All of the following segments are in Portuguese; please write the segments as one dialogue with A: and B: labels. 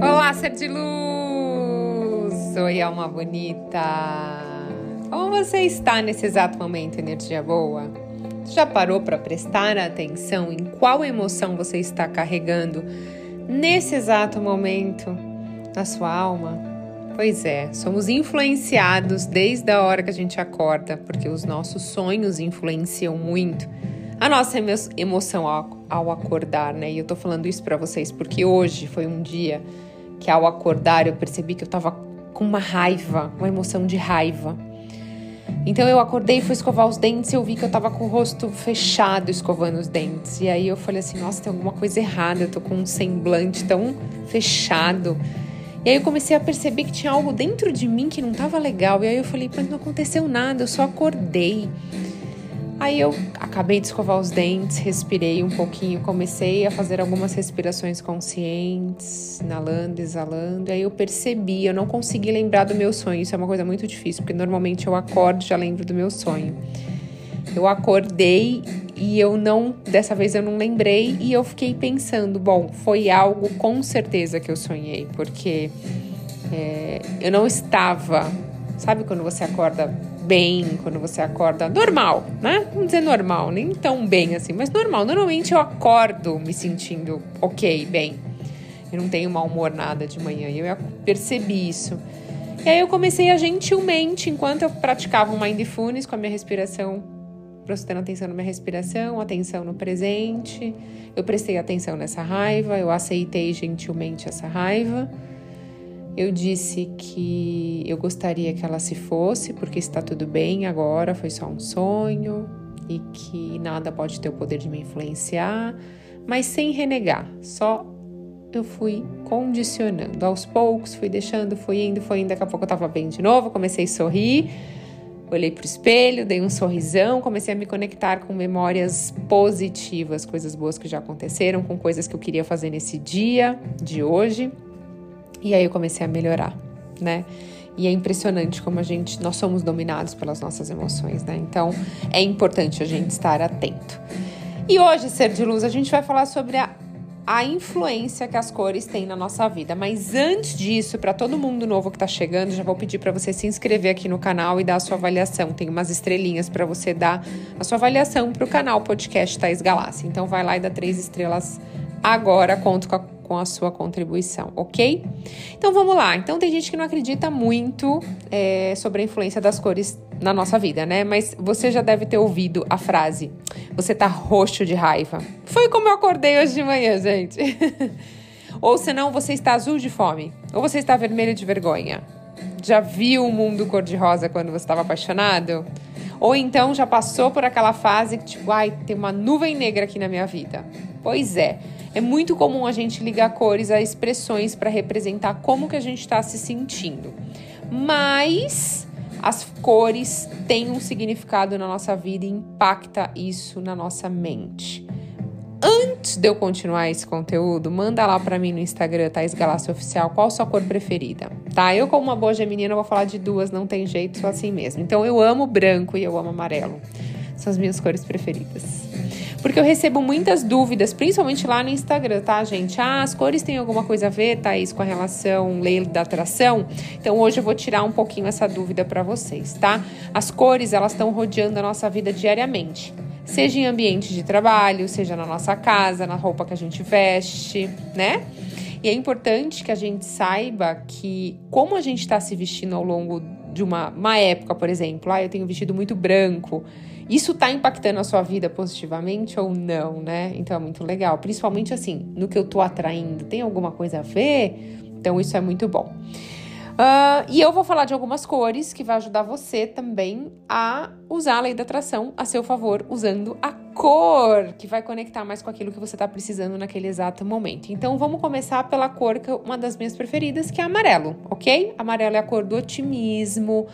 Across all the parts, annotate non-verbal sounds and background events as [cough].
A: Olá, ser de luz! Oi, alma bonita! Como você está nesse exato momento, energia boa? Já parou para prestar atenção em qual emoção você está carregando nesse exato momento na sua alma? Pois é, somos influenciados desde a hora que a gente acorda, porque os nossos sonhos influenciam muito a nossa emo emoção ao, acordar, né? E eu tô falando isso para vocês porque hoje foi um dia que ao acordar eu percebi que eu tava com uma raiva, uma emoção de raiva. Então eu acordei, fui escovar os dentes e eu vi que eu tava com o rosto fechado escovando os dentes. E aí eu falei assim: nossa, tem alguma coisa errada, eu tô com um semblante tão fechado. E aí eu comecei a perceber que tinha algo dentro de mim que não tava legal. E aí eu falei: mas não aconteceu nada, eu só acordei. Aí eu acabei de escovar os dentes, respirei um pouquinho, comecei a fazer algumas respirações conscientes, inalando, exalando. E aí eu percebi, eu não consegui lembrar do meu sonho. Isso é uma coisa muito difícil, porque normalmente eu acordo e já lembro do meu sonho. Eu acordei e eu não, dessa vez eu não lembrei e eu fiquei pensando, bom, foi algo com certeza que eu sonhei, porque é, eu não estava, sabe quando você acorda bem quando você acorda normal, né? Vamos dizer normal, nem tão bem assim, mas normal. Normalmente eu acordo me sentindo ok, bem. Eu não tenho mau humor nada de manhã e eu percebi isso. E aí eu comecei a gentilmente, enquanto eu praticava um mindfulness com a minha respiração, prestando atenção na minha respiração, atenção no presente. Eu prestei atenção nessa raiva, eu aceitei gentilmente essa raiva. Eu disse que eu gostaria que ela se fosse, porque está tudo bem agora, foi só um sonho e que nada pode ter o poder de me influenciar, mas sem renegar, só eu fui condicionando. Aos poucos, fui deixando, fui indo, foi indo, daqui a pouco eu tava bem de novo, comecei a sorrir, olhei pro espelho, dei um sorrisão, comecei a me conectar com memórias positivas, coisas boas que já aconteceram, com coisas que eu queria fazer nesse dia de hoje. E aí eu comecei a melhorar, né? E é impressionante como a gente, nós somos dominados pelas nossas emoções, né? Então é importante a gente estar atento. E hoje, Ser de Luz, a gente vai falar sobre a, a influência que as cores têm na nossa vida. Mas antes disso, para todo mundo novo que está chegando, já vou pedir para você se inscrever aqui no canal e dar a sua avaliação. Tem umas estrelinhas para você dar a sua avaliação para o canal Podcast Thais Galáxia. Então vai lá e dá três estrelas agora. Conto com a com a sua contribuição, ok? Então vamos lá. Então tem gente que não acredita muito é, sobre a influência das cores na nossa vida, né? Mas você já deve ter ouvido a frase: você tá roxo de raiva. Foi como eu acordei hoje de manhã, gente. [laughs] ou senão você está azul de fome, ou você está vermelho de vergonha. Já viu o mundo cor-de-rosa quando você estava apaixonado? Ou então já passou por aquela fase que, tipo, ai, tem uma nuvem negra aqui na minha vida. Pois é, é muito comum a gente ligar cores a expressões para representar como que a gente está se sentindo. Mas as cores têm um significado na nossa vida e impacta isso na nossa mente. Antes de eu continuar esse conteúdo, manda lá para mim no Instagram, Thais Galácia Oficial, qual sua cor preferida, tá? Eu, como uma boa geminina, vou falar de duas, não tem jeito, sou assim mesmo. Então, eu amo branco e eu amo amarelo. São as minhas cores preferidas. Porque eu recebo muitas dúvidas, principalmente lá no Instagram, tá, gente? Ah, as cores têm alguma coisa a ver, Thaís, com a relação lei da atração? Então hoje eu vou tirar um pouquinho essa dúvida para vocês, tá? As cores, elas estão rodeando a nossa vida diariamente. Seja em ambiente de trabalho, seja na nossa casa, na roupa que a gente veste, né? E é importante que a gente saiba que como a gente está se vestindo ao longo de uma, uma época, por exemplo, ah, eu tenho vestido muito branco, isso está impactando a sua vida positivamente ou não, né? Então é muito legal. Principalmente assim, no que eu tô atraindo, tem alguma coisa a ver? Então isso é muito bom. Uh, e eu vou falar de algumas cores que vai ajudar você também a usar a lei da atração a seu favor, usando a cor que vai conectar mais com aquilo que você está precisando naquele exato momento. Então vamos começar pela cor que é uma das minhas preferidas, que é amarelo, ok? Amarelo é a cor do otimismo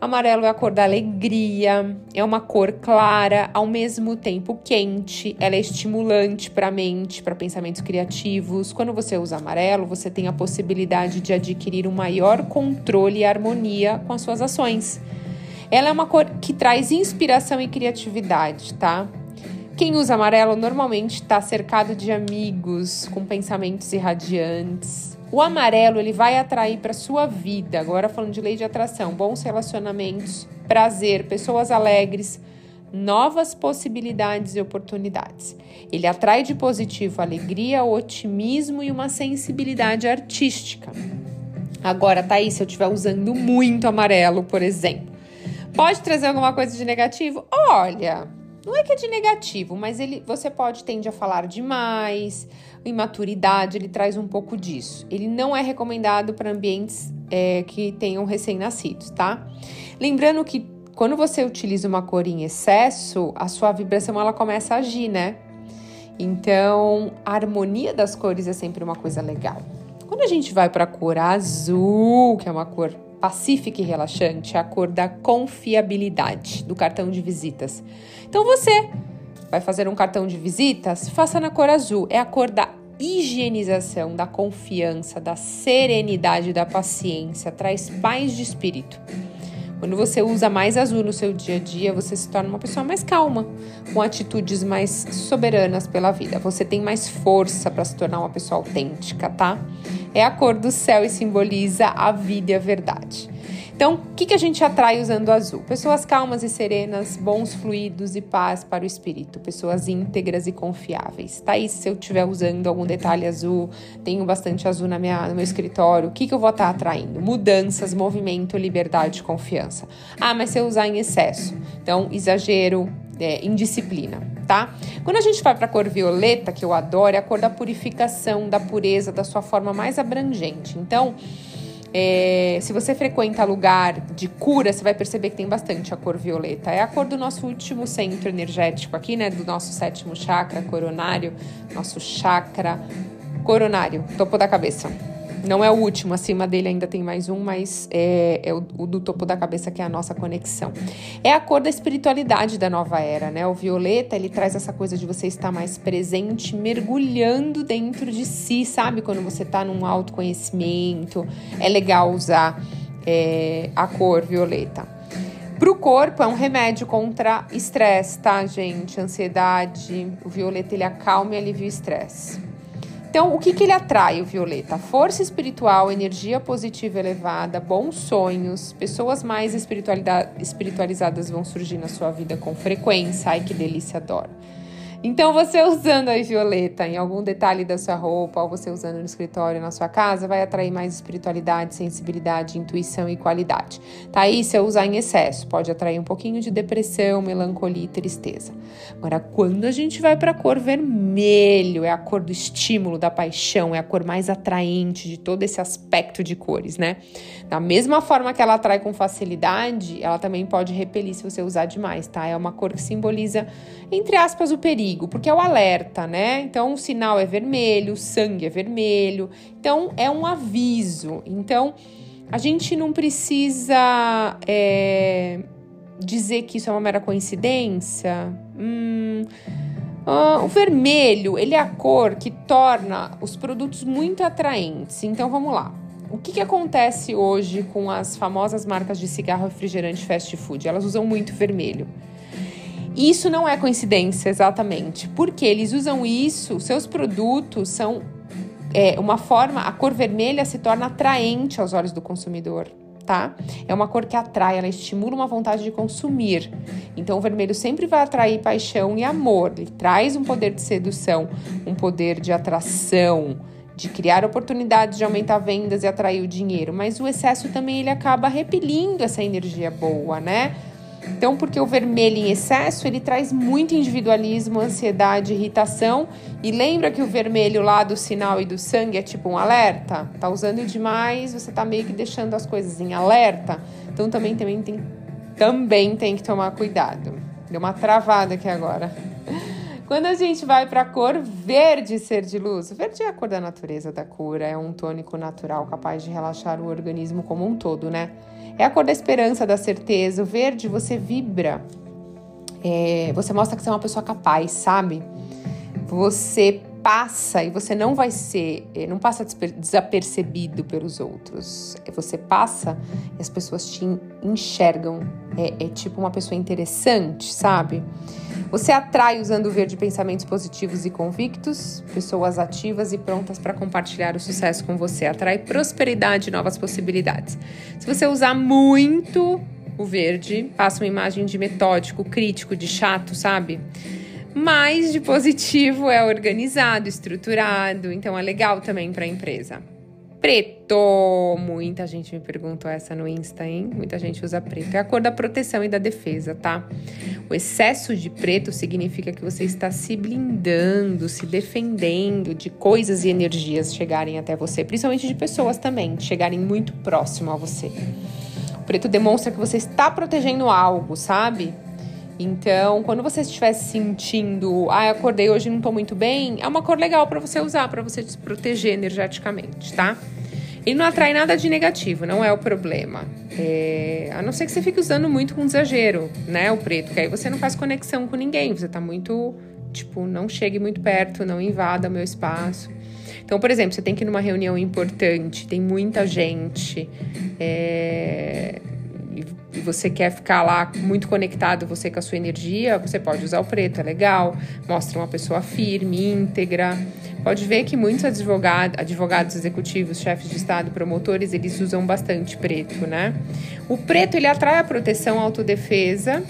A: Amarelo é a cor da alegria, é uma cor clara, ao mesmo tempo quente, ela é estimulante para a mente, para pensamentos criativos. Quando você usa amarelo, você tem a possibilidade de adquirir um maior controle e harmonia com as suas ações. Ela é uma cor que traz inspiração e criatividade, tá? Quem usa amarelo normalmente está cercado de amigos com pensamentos irradiantes, O amarelo ele vai atrair para sua vida. Agora falando de lei de atração, bons relacionamentos, prazer, pessoas alegres, novas possibilidades e oportunidades. Ele atrai de positivo alegria, otimismo e uma sensibilidade artística. Agora, aí, se eu estiver usando muito amarelo, por exemplo, pode trazer alguma coisa de negativo? Olha, não é que é de negativo, mas ele, você pode tende a falar demais, imaturidade, ele traz um pouco disso. Ele não é recomendado para ambientes é, que tenham recém-nascidos, tá? Lembrando que quando você utiliza uma cor em excesso, a sua vibração ela começa a agir, né? Então, a harmonia das cores é sempre uma coisa legal. Quando a gente vai para a cor azul, que é uma cor pacífica e relaxante, é a cor da confiabilidade do cartão de visitas. Então você vai fazer um cartão de visitas, faça na cor azul. É a cor da higienização, da confiança, da serenidade, da paciência, traz paz de espírito. Quando você usa mais azul no seu dia a dia, você se torna uma pessoa mais calma, com atitudes mais soberanas pela vida. Você tem mais força para se tornar uma pessoa autêntica, tá? É a cor do céu e simboliza a vida e a verdade. Então, o que, que a gente atrai usando azul? Pessoas calmas e serenas, bons fluidos e paz para o espírito, pessoas íntegras e confiáveis. Tá aí, se eu estiver usando algum detalhe azul, tenho bastante azul na minha, no meu escritório, o que, que eu vou estar tá atraindo? Mudanças, movimento, liberdade, confiança. Ah, mas se eu usar em excesso, então exagero, é, indisciplina, tá? Quando a gente vai para a cor violeta, que eu adoro, é a cor da purificação, da pureza, da sua forma mais abrangente. Então, é, se você frequenta lugar de cura, você vai perceber que tem bastante a cor violeta. É a cor do nosso último centro energético aqui, né? Do nosso sétimo chakra coronário, nosso chakra coronário, topo da cabeça. Não é o último, acima dele ainda tem mais um, mas é, é o, o, do topo da cabeça que é a nossa conexão. É a cor da espiritualidade da nova era, né? O violeta, ele traz essa coisa de você estar mais presente, mergulhando dentro de si, sabe? Quando você está num autoconhecimento, é legal usar é, a cor violeta. Para o corpo, é um remédio contra estresse, tá, gente? Ansiedade. O violeta, ele acalma e alivia o estresse. Então, o que, que ele atrai, o violeta? Força espiritual, energia positiva elevada, bons sonhos, pessoas mais espiritualizadas vão surgir na sua vida com frequência. Ai, que delícia, adoro. Então, você usando a violeta em algum detalhe da sua roupa, ou você usando no escritório, na sua casa, vai atrair mais espiritualidade, sensibilidade, intuição e qualidade. Tá aí, se eu usar em excesso, pode atrair um pouquinho de depressão, melancolia e tristeza. Agora, quando a gente vai para a cor vermelho, é a cor do estímulo, da paixão, é a cor mais atraente de todo esse aspecto de cores, né? Da mesma forma que ela atrai com facilidade, ela também pode repelir se você usar demais, tá? É uma cor que simboliza, entre aspas, o perigo porque é o alerta, né? Então o sinal é vermelho, o sangue é vermelho, então é um aviso. Então a gente não precisa é, dizer que isso é uma mera coincidência. Hum, uh, o vermelho, ele é a cor que torna os produtos muito atraentes. Então vamos lá. O que, que acontece hoje com as famosas marcas de cigarro refrigerante fast food? Elas usam muito vermelho. Isso não é coincidência, exatamente, porque eles usam isso, seus produtos são é, uma forma, a cor vermelha se torna atraente aos olhos do consumidor. Tá? É uma cor que atrai, ela estimula uma vontade de consumir. Então, o vermelho sempre vai atrair paixão e amor. Ele traz um poder de sedução, um poder de atração, de criar oportunidades, de aumentar vendas e atrair o dinheiro. Mas o excesso também ele acaba repelindo essa energia boa, né? Então, porque o vermelho em excesso, ele traz muito individualismo, ansiedade, irritação. E lembra que o vermelho lá do sinal e do sangue é tipo um alerta? Tá usando demais, você tá meio que deixando as coisas em alerta. Então também, também, tem, também tem que tomar cuidado. Deu uma travada aqui agora. Quando a gente vai para a cor verde ser de luz, verde é a cor da natureza da cura, é um tônico natural capaz de relaxar o organismo como um todo, né? É a cor da esperança, da certeza. O verde você vibra, é, você mostra que você é uma pessoa capaz, sabe? Você passa e você não vai ser, eh, não passa desapercebido pelos outros. É, você passa e as pessoas te enxergam. É, é tipo uma pessoa interessante, sabe? Você atrai usando o verde pensamentos positivos e convictos, pessoas ativas e prontas para compartilhar o sucesso com você. Atrai prosperidade e novas possibilidades. Se você usar muito o verde, passa uma imagem de metódico, crítico, de chato, sabe? Mas de positivo é organizado, estruturado, então é legal também para a empresa. Preto, muita gente me perguntou essa no Insta, hein? Muita gente usa preto. É a cor da proteção e da defesa, tá? O excesso de preto significa que você está se blindando, se defendendo de coisas e energias chegarem até você, principalmente de pessoas também, chegarem muito próximo a você. O preto demonstra que você está protegendo algo, sabe? Então, quando você estiver sentindo, ah, acordei hoje não estou muito bem, é uma cor legal para você usar, para você se proteger energeticamente, tá? Ele não atrai nada de negativo, não é o problema. É, a não ser que você fique usando muito com exagero, né? O preto, que aí você não faz conexão com ninguém, você tá muito, tipo, não chegue muito perto, não invada meu espaço. Então, por exemplo, você tem que ir numa reunião importante, tem muita gente, é, e você quer ficar lá muito conectado você com a sua energia, você pode usar o preto, é legal, mostra uma pessoa firme, íntegra. Pode ver que muitos advogados, advogados executivos, chefes de estado, promotores, eles usam bastante preto, né? O preto ele atrai a proteção, a autodefesa,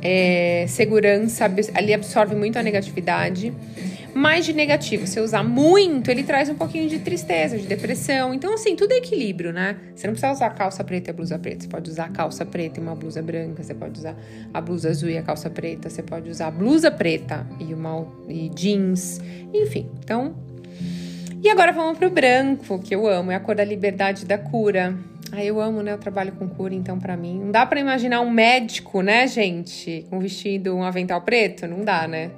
A: é, segurança, ali absorve muito a negatividade mais de negativo. Se usar muito, ele traz um pouquinho de tristeza, de depressão. Então, assim, tudo é equilíbrio, né? Você não precisa usar calça preta e blusa preta. Você pode usar calça preta e uma blusa branca. Você pode usar a blusa azul e a calça preta. Você pode usar blusa preta e uma e jeans. Enfim, então. E agora vamos pro branco, que eu amo. É a cor da liberdade e da cura. Ah, eu amo, né? Eu trabalho com cura, então para mim não dá para imaginar um médico, né, gente, com vestido, um avental preto, não dá, né?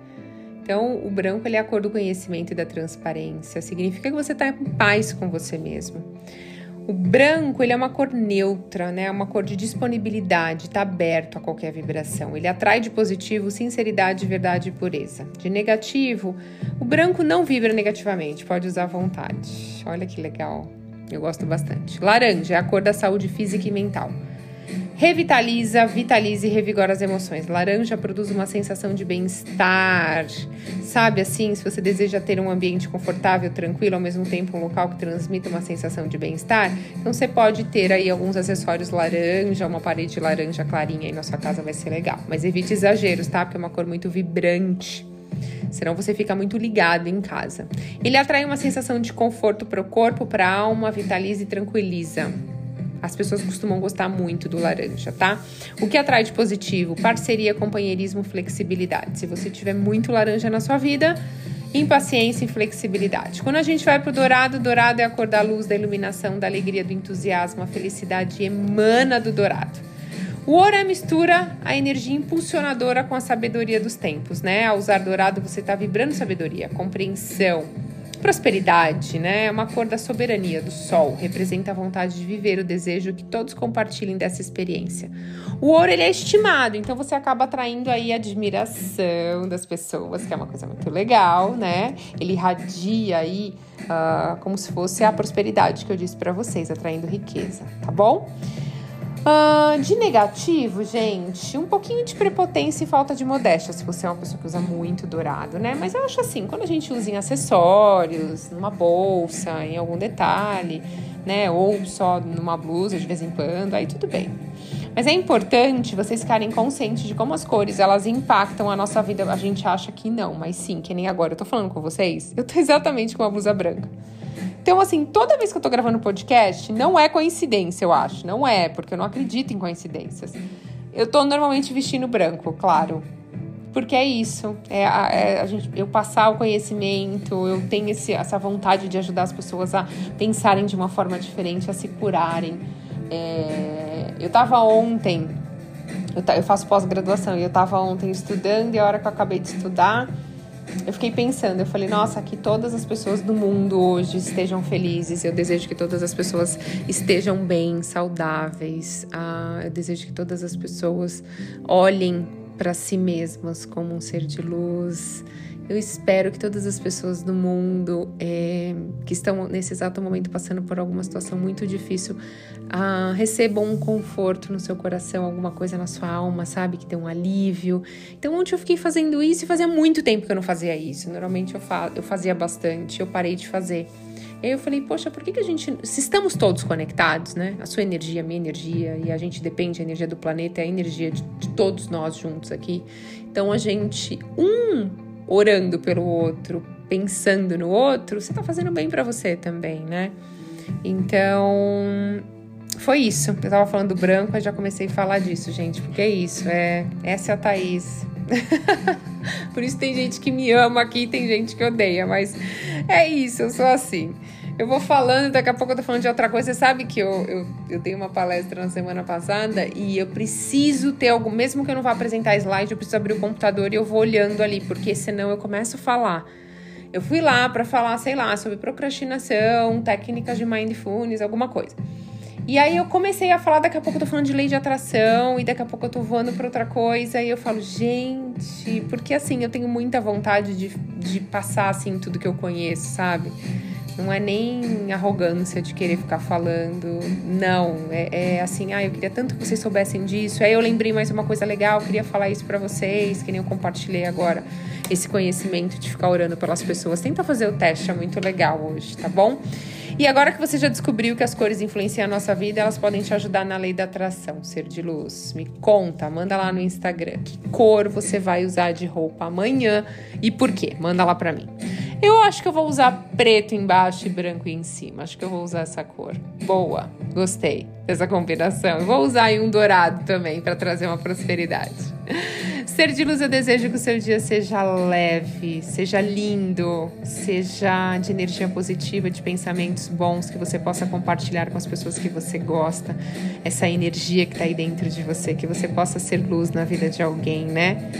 A: Então, o branco é a cor do conhecimento e da transparência. Significa que você está em paz com você mesmo. O branco ele é uma cor neutra, né? É uma cor de disponibilidade, está aberto a qualquer vibração. Ele atrai de positivo sinceridade, verdade e pureza. De negativo, o branco não vibra negativamente, pode usar à vontade. Olha que legal. Eu gosto bastante. Laranja é a cor da saúde física e mental. Revitaliza, vitaliza e revigora as emoções. Laranja produz uma sensação de bem-estar. Sabe assim, se você deseja ter um ambiente confortável, tranquilo, ao mesmo tempo um local que transmita uma sensação de bem-estar, então você pode ter aí alguns acessórios laranja, uma parede laranja clarinha aí na sua casa vai ser legal. Mas evite exageros, tá? Porque é uma cor muito vibrante. Senão você fica muito ligado em casa. Ele atrai uma sensação de conforto para o corpo, para a alma, vitaliza e tranquiliza. As pessoas costumam gostar muito do laranja, tá? O que atrai de positivo? Parceria, companheirismo, flexibilidade. Se você tiver muito laranja na sua vida, impaciência e flexibilidade. Quando a gente vai pro dourado, dourado é a cor da luz, da iluminação, da alegria, do entusiasmo, a felicidade emana do dourado. O ouro é mistura a energia impulsionadora com a sabedoria dos tempos, né? Ao usar dourado, você está vibrando sabedoria, compreensão, Prosperidade, né? É uma cor da soberania do sol, representa a vontade de viver, o desejo que todos compartilhem dessa experiência. O ouro ele é estimado, então você acaba atraindo aí a admiração das pessoas, que é uma coisa muito legal, né? Ele irradia aí uh, como se fosse a prosperidade que eu disse para vocês, atraindo riqueza, tá bom? Uh, de negativo, gente, um pouquinho de prepotência e falta de modéstia, se você é uma pessoa que usa muito dourado, né? Mas eu acho assim, quando a gente usa em acessórios, numa bolsa, em algum detalhe, né? Ou só numa blusa de vez em quando, aí tudo bem. Mas é importante vocês ficarem conscientes de como as cores elas impactam a nossa vida. A gente acha que não, mas sim, que nem agora eu tô falando com vocês, eu tô [laughs] exatamente com a blusa branca. Então, assim, toda vez que eu tô gravando podcast, não é coincidência, eu acho. Não é, porque eu não acredito em coincidências. Eu tô normalmente vestindo branco, claro. Porque é isso. É, a, é a gente, eu passar o conhecimento, eu tenho esse, essa vontade de ajudar as pessoas a pensarem de uma forma diferente, a se curarem. É, eu tava ontem, eu, eu faço pós-graduação, e eu tava ontem estudando, e a hora que eu acabei de estudar eu fiquei pensando, eu falei, nossa, que todas as pessoas do mundo hoje estejam felizes. Eu desejo que todas as pessoas estejam bem, saudáveis. Ah, eu desejo que todas as pessoas olhem para si mesmas como um ser de luz Eu espero que todas as pessoas do mundo é, que estão nesse exato momento passando por alguma situação muito difícil ah, recebam um conforto no seu coração, alguma coisa na sua alma, sabe? Que dê um alívio. Então, ontem eu fiquei fazendo isso e fazia muito tempo que eu não fazia isso. Normalmente eu, fa eu fazia bastante, eu parei de fazer. Aí eu falei, poxa, por que, que a gente. Se estamos todos conectados, né? A sua energia, a minha energia, e a gente depende, a energia do planeta é a energia de, de todos nós juntos aqui. Então a gente, um orando pelo outro, pensando no outro, você tá fazendo bem para você também, né? Então, foi isso. Eu tava falando do branco, e já comecei a falar disso, gente, porque é isso, é essa é a Thaís. [laughs] Por isso tem gente que me ama aqui, tem gente que odeia, mas é isso, eu sou assim. Eu vou falando, daqui a pouco eu tô falando de outra coisa. Você sabe que eu, eu, eu dei uma palestra na semana passada e eu preciso ter algo, mesmo que eu não vá apresentar slide, eu preciso abrir o computador e eu vou olhando ali, porque senão eu começo a falar. Eu fui lá para falar, sei lá, sobre procrastinação, técnicas de mindfulness, alguma coisa. E aí eu comecei a falar, daqui a pouco eu tô falando de lei de atração, e daqui a pouco eu tô voando pra outra coisa, e eu falo, gente, porque assim, eu tenho muita vontade de, de passar assim tudo que eu conheço, sabe? Não é nem arrogância de querer ficar falando. Não. É, é, assim, ah, eu queria tanto que vocês soubessem disso. Aí eu lembrei mais uma coisa legal, queria falar isso para vocês, que nem eu compartilhei agora esse conhecimento de ficar orando pelas pessoas. Tenta fazer o teste, é muito legal hoje, tá bom? E agora que você já descobriu que as cores influenciam a nossa vida, elas podem te ajudar na lei da atração, ser de luz. Me conta, manda lá no Instagram que cor você vai usar de roupa amanhã e por quê? Manda lá pra mim. Eu acho que eu vou usar preto embaixo e branco em cima. Acho que eu vou usar essa cor. Boa, gostei dessa combinação. Eu vou usar aí um dourado também para trazer uma prosperidade. [laughs] Ser de luz, eu desejo que o seu dia seja leve, seja lindo, seja de energia positiva, de pensamentos bons que você possa compartilhar com as pessoas que você gosta. Essa energia que está aí dentro de você, que você possa ser luz na vida de alguém, né?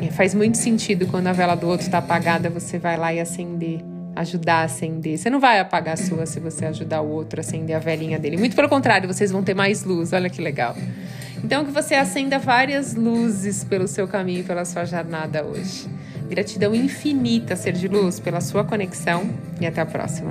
A: É, faz muito sentido quando a vela do outro está apagada, você vai lá e acender, ajudar a acender. Você não vai apagar a sua se você ajudar o outro a acender a velinha dele. Muito pelo contrário, vocês vão ter mais luz. Olha que legal. Então que você acenda várias luzes pelo seu caminho, pela sua jornada hoje. Gratidão infinita, ser de luz, pela sua conexão e até a próxima.